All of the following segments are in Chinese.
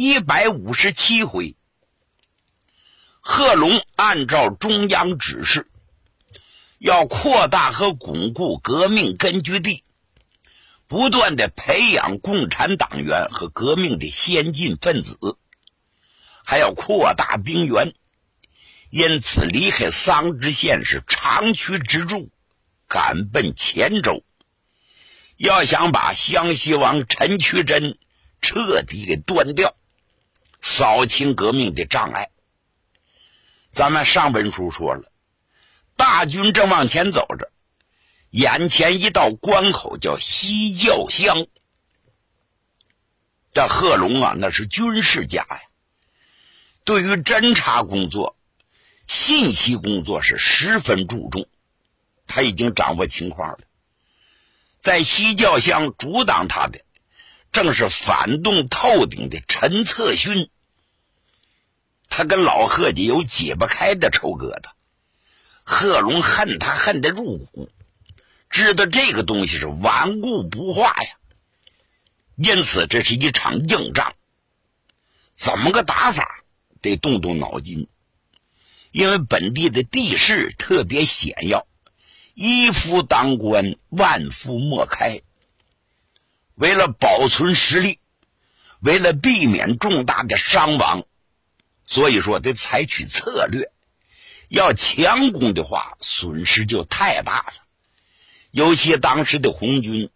一百五十七回，贺龙按照中央指示，要扩大和巩固革命根据地，不断的培养共产党员和革命的先进分子，还要扩大兵源，因此离开桑植县是长驱直入，赶奔黔州。要想把湘西王陈渠珍。彻底给端掉，扫清革命的障碍。咱们上文书说了，大军正往前走着，眼前一道关口叫西教乡。这贺龙啊，那是军事家呀，对于侦察工作、信息工作是十分注重。他已经掌握情况了，在西教乡阻挡他的。正是反动透顶的陈策勋，他跟老贺家有解不开的仇疙瘩，贺龙恨他恨得入骨，知道这个东西是顽固不化呀，因此这是一场硬仗，怎么个打法得动动脑筋，因为本地的地势特别险要，一夫当关，万夫莫开。为了保存实力，为了避免重大的伤亡，所以说得采取策略。要强攻的话，损失就太大了。尤其当时的红军，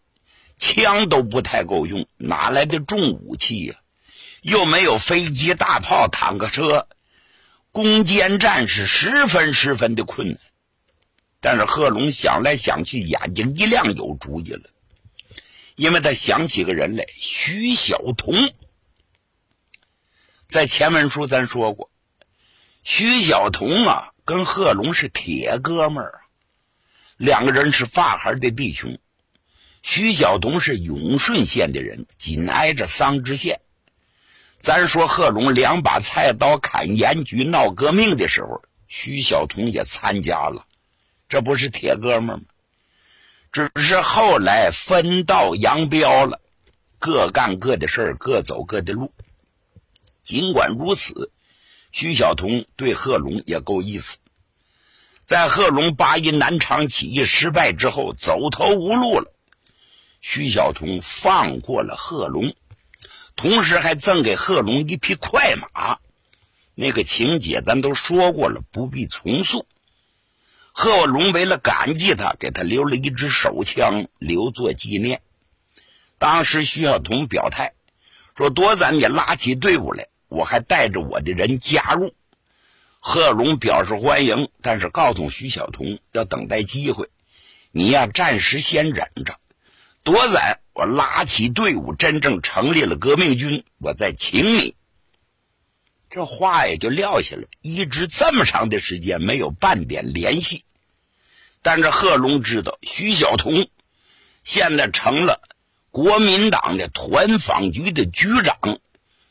枪都不太够用，哪来的重武器呀？又没有飞机、大炮、坦克车，攻坚战是十分十分的困难。但是贺龙想来想去，眼睛一亮，有主意了。因为他想起个人来，徐晓彤。在前文书咱说过，徐晓彤啊，跟贺龙是铁哥们儿，两个人是发孩的弟兄。徐晓彤是永顺县的人，紧挨着桑植县。咱说贺龙两把菜刀砍盐局闹革命的时候，徐晓彤也参加了，这不是铁哥们儿吗？只是后来分道扬镳了，各干各的事儿，各走各的路。尽管如此，徐晓彤对贺龙也够意思。在贺龙八一南昌起义失败之后，走投无路了，徐晓彤放过了贺龙，同时还赠给贺龙一匹快马。那个情节咱都说过了，不必重述。贺龙为了感激他，给他留了一支手枪，留作纪念。当时徐晓彤表态说：“多咱你拉起队伍来，我还带着我的人加入。”贺龙表示欢迎，但是告诉徐晓彤要等待机会，你呀暂时先忍着，多咱我拉起队伍，真正成立了革命军，我再请你。这话也就撂下了，一直这么长的时间没有半点联系。但是贺龙知道徐晓彤现在成了国民党的团访局的局长，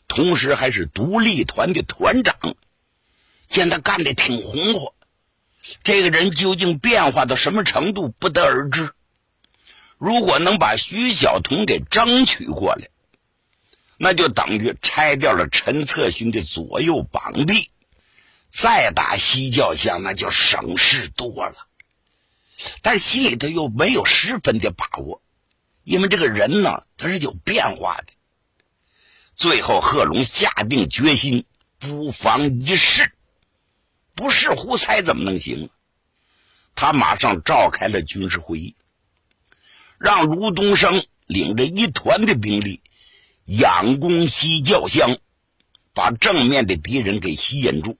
同时还是独立团的团长，现在干的挺红火。这个人究竟变化到什么程度，不得而知。如果能把徐晓彤给争取过来。那就等于拆掉了陈策勋的左右膀臂，再打西教乡那就省事多了。但是心里头又没有十分的把握，因为这个人呢他是有变化的。最后贺龙下定决心，不妨一试，不试胡猜怎么能行？他马上召开了军事会议，让卢东升领着一团的兵力。仰攻西教乡，把正面的敌人给吸引住，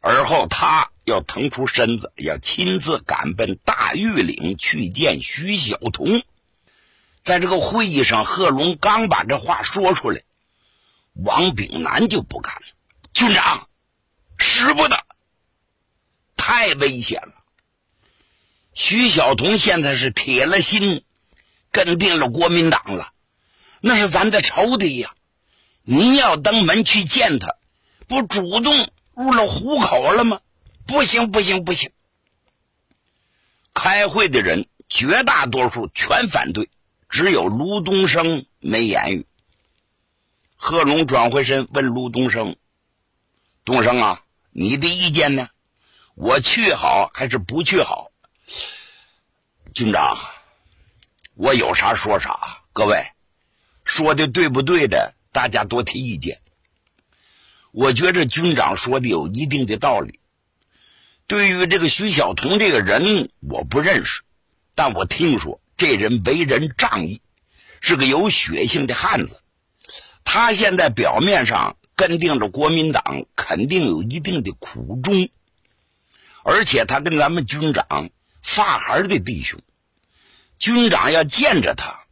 而后他要腾出身子，要亲自赶奔大峪岭去见徐晓彤。在这个会议上，贺龙刚把这话说出来，王炳南就不干了，军长，使不得，太危险了。徐晓彤现在是铁了心，跟定了国民党了，那是咱的仇敌呀！你要登门去见他，不主动入了虎口了吗？不行，不行，不行！开会的人绝大多数全反对，只有卢东升没言语。贺龙转回身问卢东升：“东升啊，你的意见呢？我去好还是不去好？”军长，我有啥说啥。各位说的对不对的，大家多提意见。我觉着军长说的有一定的道理。对于这个徐晓彤这个人，我不认识，但我听说这人为人仗义，是个有血性的汉子。他现在表面上跟定着国民党，肯定有一定的苦衷，而且他跟咱们军长。发孩的弟兄，军长要见着他，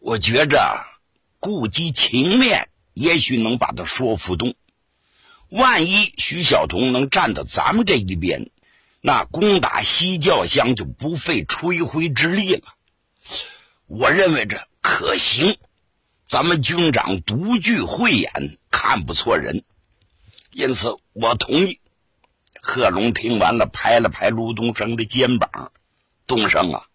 我觉着顾及情面，也许能把他说服动。万一徐晓彤能站到咱们这一边，那攻打西教乡就不费吹灰之力了。我认为这可行，咱们军长独具慧眼，看不错人，因此我同意。贺龙听完了，拍了拍卢东升的肩膀：“东升啊，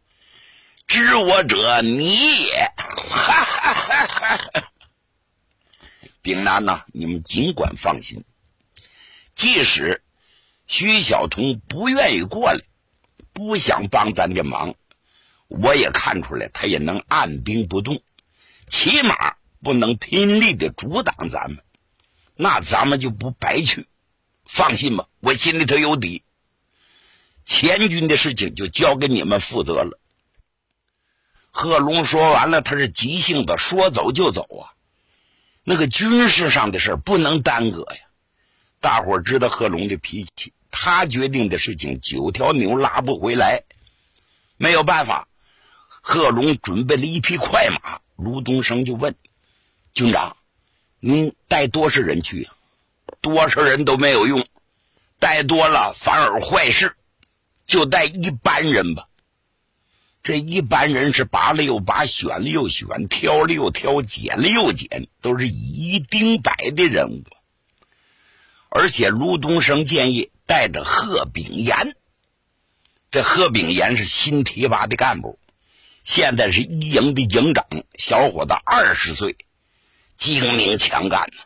知我者你也。哈丙南呐，你们尽管放心。即使徐晓彤不愿意过来，不想帮咱的忙，我也看出来，他也能按兵不动，起码不能拼力的阻挡咱们。那咱们就不白去。”放心吧，我心里头有底。前军的事情就交给你们负责了。贺龙说完了，他是急性子，说走就走啊。那个军事上的事不能耽搁呀。大伙知道贺龙的脾气，他决定的事情九条牛拉不回来，没有办法。贺龙准备了一匹快马，卢东升就问军长：“您带多少人去？”多少人都没有用，带多了反而坏事，就带一般人吧。这一般人是拔了又拔，选了又选，挑了又挑，拣了又拣，都是以一丁百的人物。而且卢东升建议带着贺炳炎，这贺炳炎是新提拔的干部，现在是一营的营长，小伙子二十岁，精明强干呢。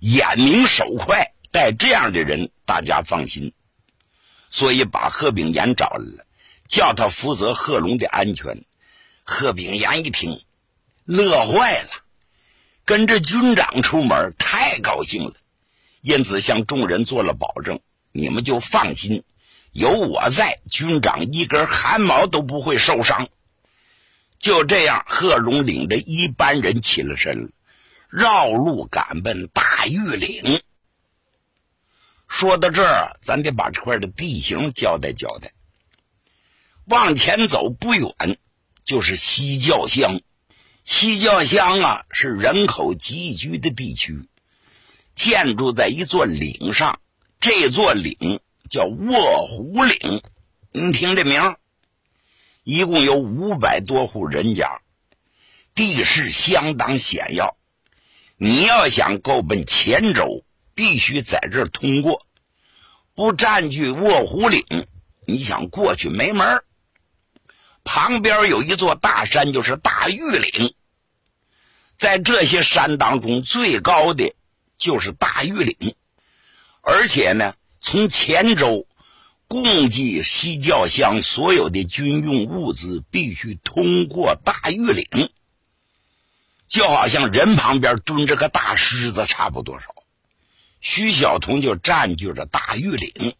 眼明手快，带这样的人，大家放心。所以把贺炳炎找来了，叫他负责贺龙的安全。贺炳炎一听，乐坏了，跟着军长出门，太高兴了。因此向众人做了保证：你们就放心，有我在，军长一根汗毛都不会受伤。就这样，贺龙领着一班人起了身了。绕路赶奔大峪岭。说到这儿，咱得把这块的地形交代交代。往前走不远，就是西教乡。西教乡啊，是人口集居的地区，建筑在一座岭上。这座岭叫卧虎岭，您听这名一共有五百多户人家，地势相当险要。你要想够奔黔州，必须在这儿通过，不占据卧虎岭，你想过去没门儿旁边有一座大山，就是大峪岭。在这些山当中，最高的就是大峪岭，而且呢，从黔州供给西教乡所有的军用物资，必须通过大峪岭。就好像人旁边蹲着个大狮子差不多少，徐晓彤就占据着大峪岭，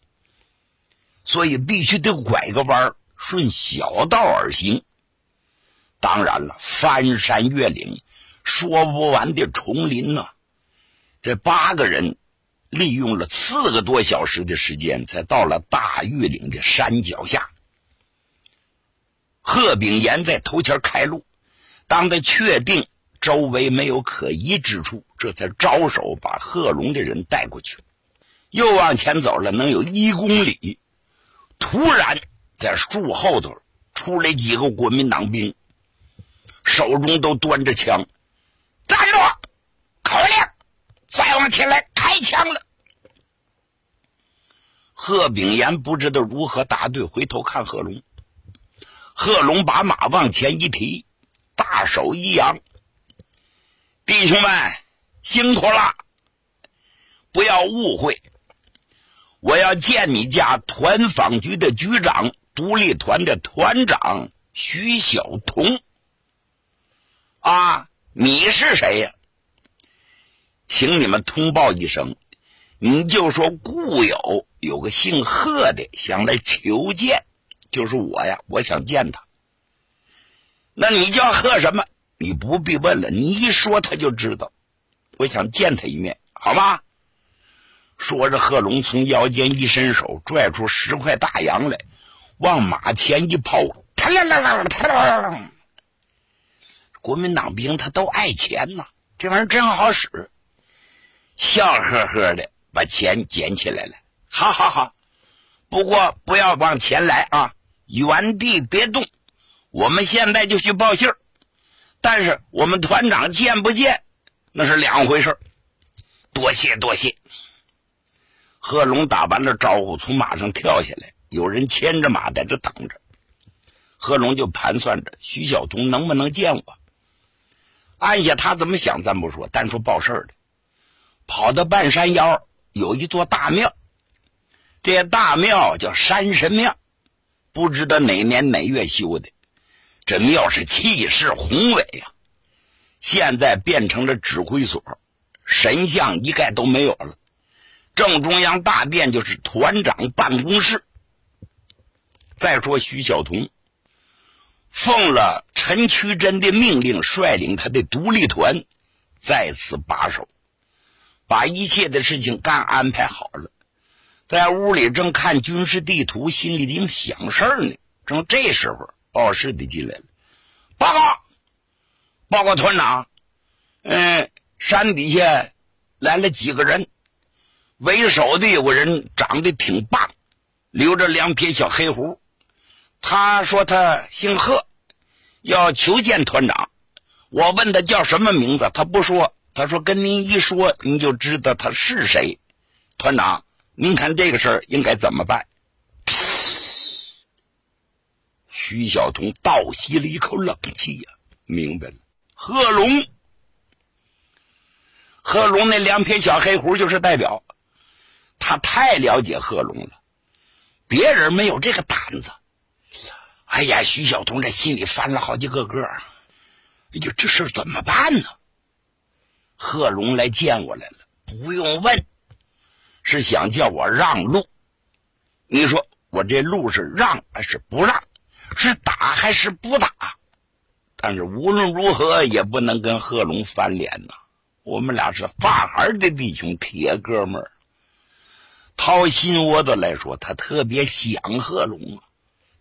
所以必须得拐个弯儿顺小道而行。当然了，翻山越岭，说不完的丛林呢。这八个人利用了四个多小时的时间，才到了大玉岭的山脚下。贺炳炎在头前开路，当他确定。周围没有可疑之处，这才招手把贺龙的人带过去。又往前走了，能有一公里，突然在树后头出来几个国民党兵，手中都端着枪，站住！口令，再往前来开枪了。贺炳炎不知道如何答对，回头看贺龙。贺龙把马往前一提，大手一扬：“弟兄们，辛苦了！不要误会，我要见你家团防局的局长，独立团的团长徐晓彤。啊，你是谁呀？请你们通报一声，你就说故友有个姓贺的想来求见。”就是我呀，我想见他。那你叫贺什么？你不必问了，你一说他就知道。我想见他一面，好吗？说着，贺龙从腰间一伸手，拽出十块大洋来，往马前一抛，啦啦啦啦啦啦！国民党兵他都爱钱呐，这玩意儿真好使，笑呵呵的把钱捡起来了。好好好，不过不要往前来啊！原地别动，我们现在就去报信儿。但是我们团长见不见，那是两回事多谢多谢。贺龙打完了招呼，从马上跳下来，有人牵着马在这等着。贺龙就盘算着徐晓东能不能见我。按下他怎么想咱不说，单说报事儿的，跑到半山腰有一座大庙，这大庙叫山神庙。不知道哪年哪月修的，这庙是气势宏伟呀！现在变成了指挥所，神像一概都没有了。正中央大殿就是团长办公室。再说徐晓彤，奉了陈渠珍的命令，率领他的独立团在此把守，把一切的事情干安排好了。在屋里正看军事地图，心里正想事儿呢。正这时候，报事的进来了，报告，报告团长，嗯，山底下来了几个人，为首的有个人长得挺棒，留着两撇小黑胡。他说他姓贺，要求见团长。我问他叫什么名字，他不说。他说跟您一说，您就知道他是谁。团长。您看这个事儿应该怎么办？徐晓彤倒吸了一口冷气呀，明白了。贺龙，贺龙那两撇小黑胡就是代表，他太了解贺龙了，别人没有这个胆子。哎呀，徐晓彤这心里翻了好几个个，哎呀，这事怎么办呢？贺龙来见我来了，不用问。是想叫我让路，你说我这路是让还是不让？是打还是不打？但是无论如何也不能跟贺龙翻脸呐。我们俩是发孩的弟兄，铁哥们儿。掏心窝子来说，他特别想贺龙啊，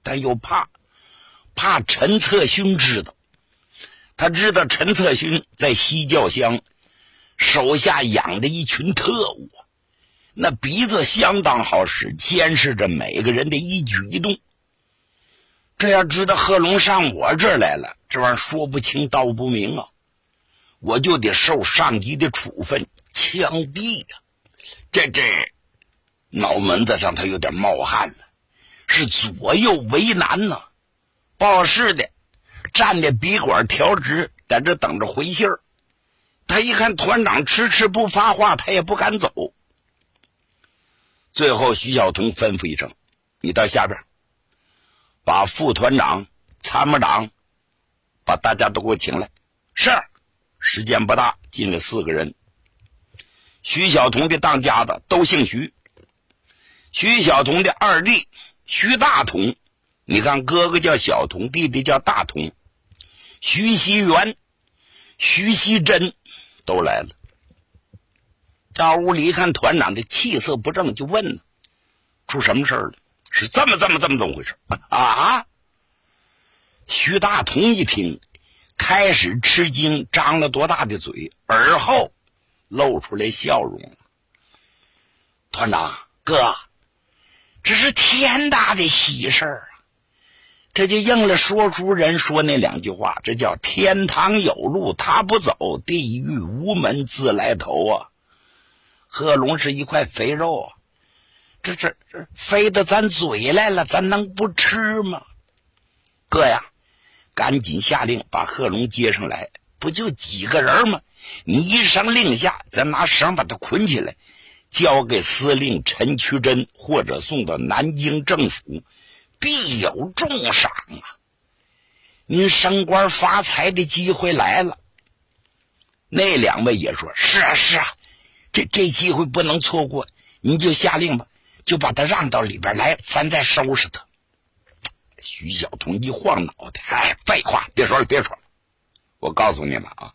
但又怕，怕陈策勋知道。他知道陈策勋在西教乡手下养着一群特务。那鼻子相当好使，监视着每个人的一举一动。这要知道贺龙上我这儿来了，这玩意儿说不清道不明啊，我就得受上级的处分，枪毙呀！这这脑门子上他有点冒汗了，是左右为难呐。报事的站的笔管调直，在这等着回信儿。他一看团长迟迟不发话，他也不敢走。最后，徐晓彤吩咐一声：“你到下边，把副团长、参谋长，把大家都给我请来。”是，时间不大，进来四个人。徐晓彤的当家的都姓徐。徐晓彤的二弟徐大同，你看，哥哥叫小童，弟弟叫大童。徐熙元、徐熙珍都来了。到屋里一看，团长的气色不正，就问：“出什么事了？是这么这么这么这么回事啊？”徐大同一听，开始吃惊，张了多大的嘴，而后露出来笑容。团长哥，这是天大的喜事儿！这就应了说书人说那两句话，这叫天堂有路他不走，地狱无门自来投啊！贺龙是一块肥肉啊，这这这飞到咱嘴来了，咱能不吃吗？哥呀，赶紧下令把贺龙接上来，不就几个人吗？你一声令下，咱拿绳把他捆起来，交给司令陈渠珍，或者送到南京政府，必有重赏啊！您升官发财的机会来了。那两位也说：“是啊，是啊。”这这机会不能错过，您就下令吧，就把他让到里边来，咱再收拾他。徐晓彤一晃脑袋，哎，废话，别说了，别说了。我告诉你们啊，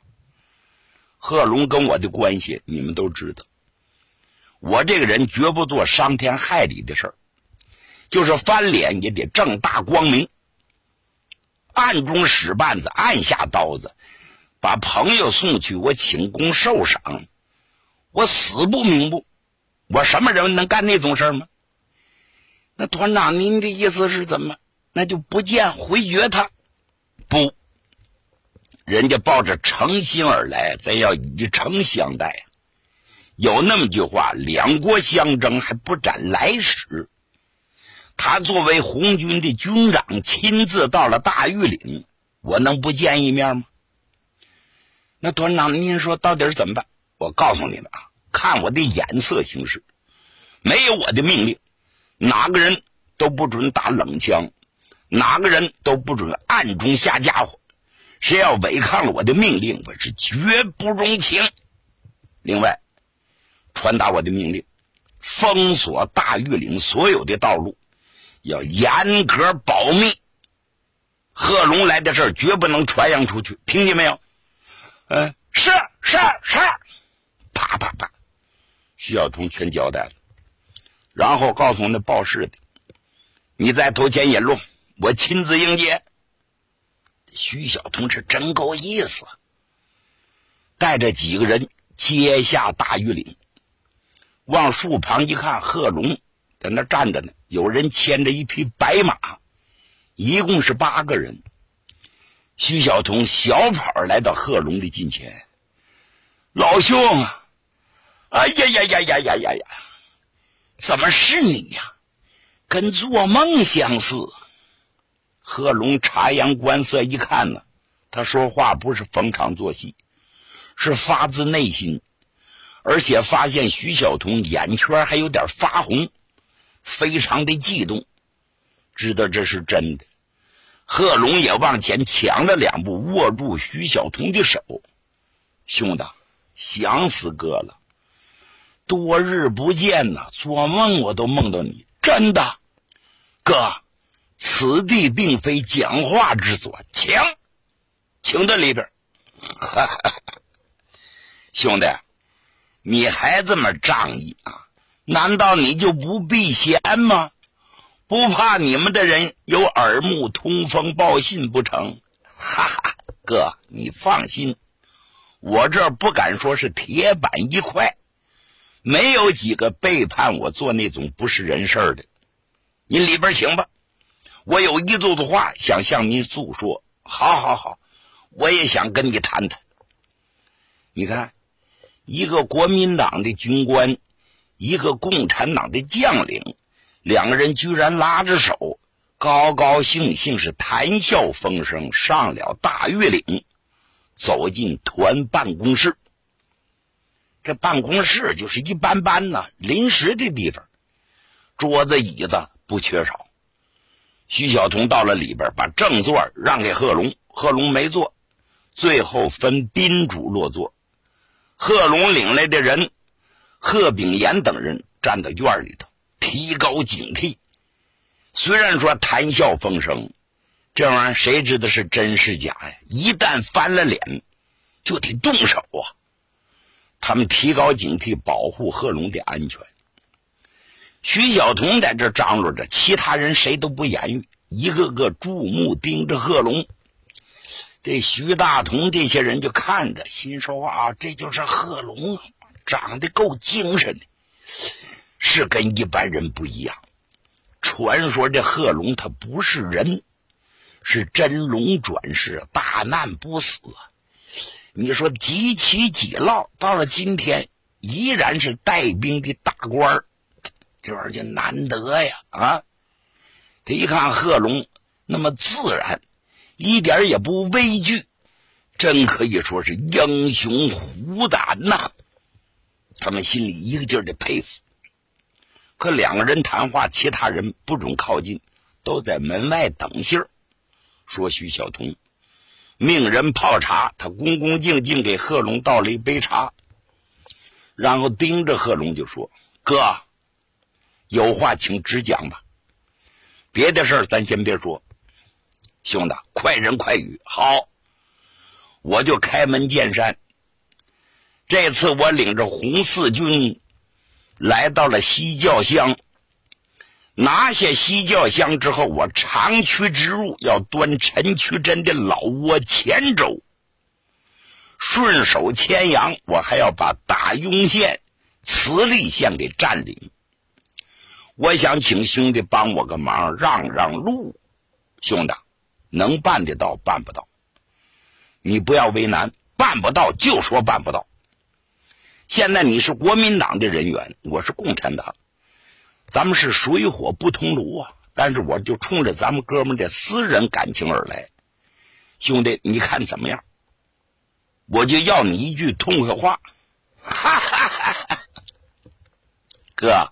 贺龙跟我的关系你们都知道。我这个人绝不做伤天害理的事儿，就是翻脸也得正大光明，暗中使绊子，暗下刀子，把朋友送去，我请功受赏。我死不瞑目，我什么人能干那种事吗？那团长，您的意思是怎么？那就不见回绝他？不，人家抱着诚心而来，咱要以诚相待。有那么句话：两国相争还不斩来使。他作为红军的军长，亲自到了大峪岭，我能不见一面吗？那团长，您说到底是怎么办？我告诉你们啊，看我的眼色行事。没有我的命令，哪个人都不准打冷枪，哪个人都不准暗中下家伙。谁要违抗了我的命令，我是绝不容情。另外，传达我的命令，封锁大峪岭所有的道路，要严格保密。贺龙来的事绝不能传扬出去，听见没有？嗯，是是是。啪啪啪，徐晓彤全交代了，然后告诉那报事的：“你在头前引路，我亲自迎接。”徐晓彤是真够意思，带着几个人接下大玉岭，往树旁一看，贺龙在那站着呢，有人牵着一匹白马，一共是八个人。徐晓彤小跑来到贺龙的近前，老兄！哎呀呀呀呀呀呀呀！怎么是你呀？跟做梦相似。贺龙察言观色一看呢，他说话不是逢场作戏，是发自内心，而且发现徐晓彤眼圈还有点发红，非常的激动，知道这是真的。贺龙也往前抢了两步，握住徐晓彤的手：“兄弟，想死哥了。”多日不见呐，做梦我都梦到你。真的，哥，此地并非讲话之所，请，请到里边。兄弟，你还这么仗义啊？难道你就不避嫌吗？不怕你们的人有耳目通风报信不成？哈哈，哥，你放心，我这不敢说是铁板一块。没有几个背叛我做那种不是人事的，您里边请吧。我有一肚子话想向您诉说。好，好，好，我也想跟你谈谈。你看，一个国民党的军官，一个共产党的将领，两个人居然拉着手，高高兴兴是谈笑风生，上了大峪岭，走进团办公室。这办公室就是一般般呢，临时的地方，桌子椅子不缺少。徐晓彤到了里边，把正座让给贺龙，贺龙没坐。最后分宾主落座，贺龙领来的人，贺炳炎等人站在院里头，提高警惕。虽然说谈笑风生，这玩意儿谁知道是真是假呀？一旦翻了脸，就得动手啊！他们提高警惕，保护贺龙的安全。徐晓彤在这张罗着，其他人谁都不言语，一个个注目盯着贺龙。这徐大同这些人就看着，心说：“啊，这就是贺龙啊，长得够精神的，是跟一般人不一样。传说这贺龙他不是人，是真龙转世，大难不死。你说几起几落，到了今天依然是带兵的大官这玩意儿就难得呀！啊，他一看贺龙那么自然，一点也不畏惧，真可以说是英雄虎胆呐！他们心里一个劲儿的佩服。可两个人谈话，其他人不准靠近，都在门外等信儿。说徐晓彤命人泡茶，他恭恭敬敬给贺龙倒了一杯茶，然后盯着贺龙就说：“哥，有话请直讲吧，别的事儿咱先别说。兄弟，快人快语，好，我就开门见山。这次我领着红四军。”来到了西教乡，拿下西教乡之后，我长驱直入，要端陈渠珍的老窝黔州。顺手牵羊，我还要把大庸县、慈利县给占领。我想请兄弟帮我个忙，让让路。兄弟，能办得到，办不到，你不要为难，办不到就说办不到。现在你是国民党的人员，我是共产党，咱们是水火不同炉啊！但是我就冲着咱们哥们的私人感情而来，兄弟，你看怎么样？我就要你一句痛快话，哈哈哈哈哥，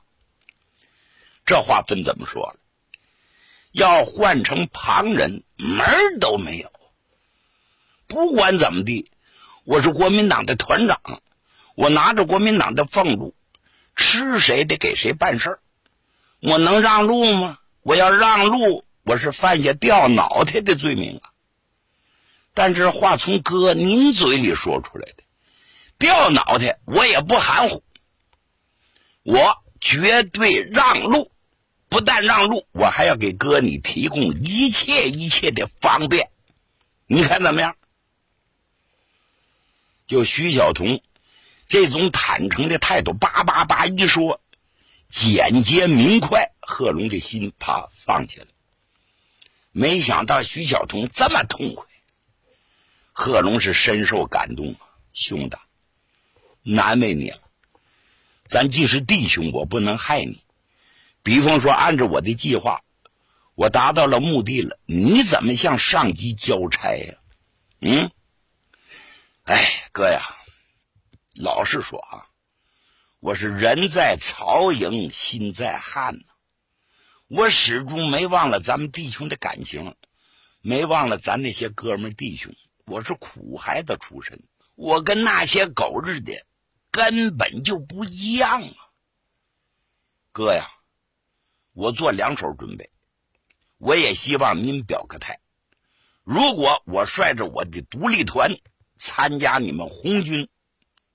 这话分怎么说了？要换成旁人，门都没有。不管怎么地，我是国民党的团长。我拿着国民党的俸禄，吃谁得给谁办事儿，我能让路吗？我要让路，我是犯下掉脑袋的罪名啊！但这话从哥您嘴里说出来的，掉脑袋我也不含糊，我绝对让路，不但让路，我还要给哥你提供一切一切的方便，你看怎么样？就徐晓彤。这种坦诚的态度，叭叭叭一说，简洁明快，贺龙的心啪放下了。没想到徐晓彤这么痛快，贺龙是深受感动啊！兄弟，难为你了。咱既是弟兄，我不能害你。比方说，按照我的计划，我达到了目的了，你怎么向上级交差呀？嗯？哎，哥呀！老实说啊，我是人在曹营心在汉呐，我始终没忘了咱们弟兄的感情，没忘了咱那些哥们弟兄。我是苦孩子出身，我跟那些狗日的根本就不一样啊！哥呀，我做两手准备，我也希望您表个态。如果我率着我的独立团参加你们红军。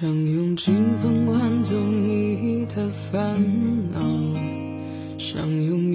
想用清风换走你的烦恼，想用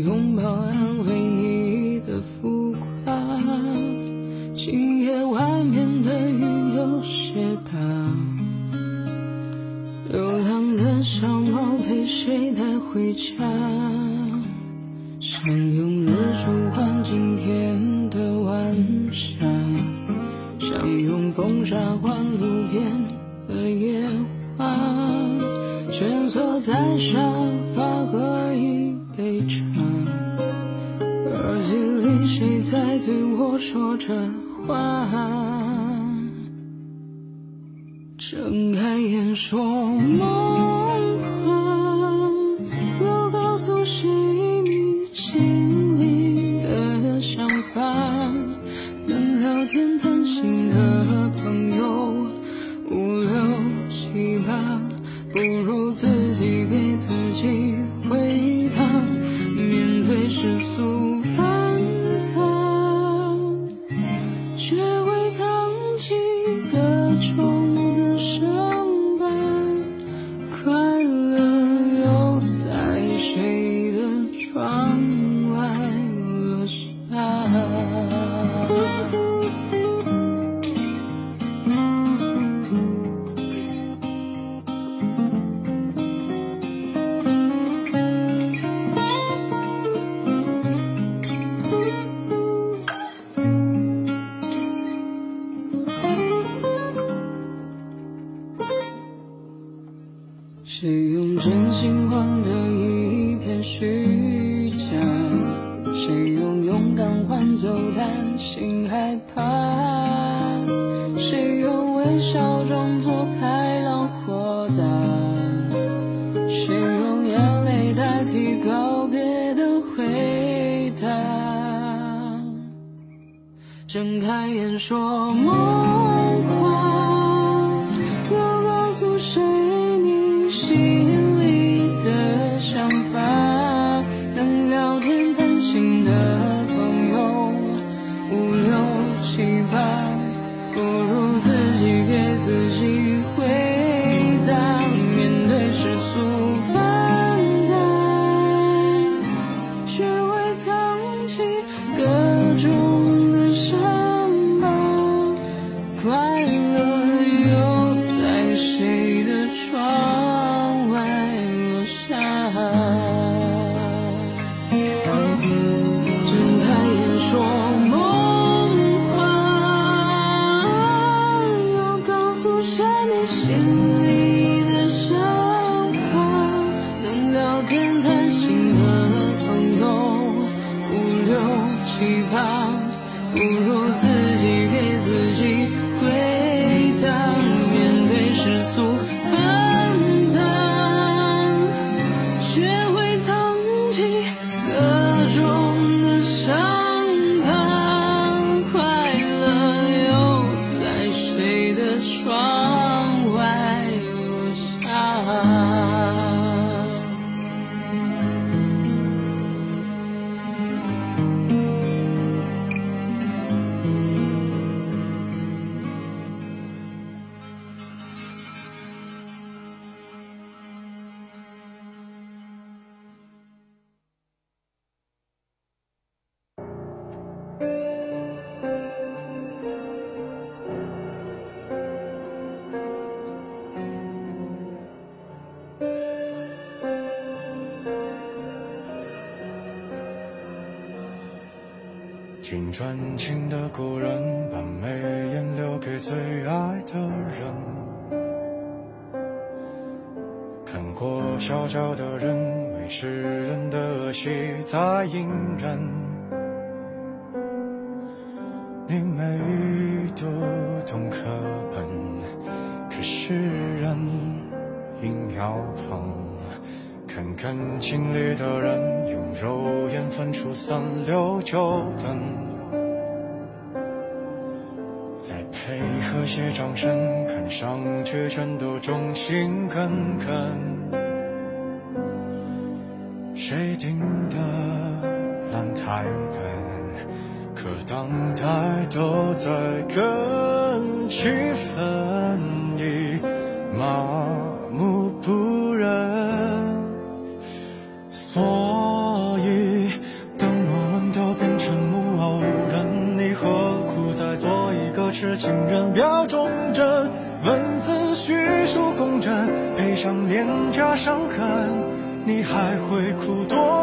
谁用真心换得一片虚假谁用勇敢换走担心害怕谁用微笑装作开朗豁达谁用眼泪代替告别的回答睁开眼说梦听传情的古人，把眉眼留给最爱的人。看过小小的人，为世人的戏在隐忍。感情里的人用肉眼分出三六九等再配合些掌声看上去全都忠心耿耿谁定的烂台本可当代都在跟气氛一忙伤痕你还会哭多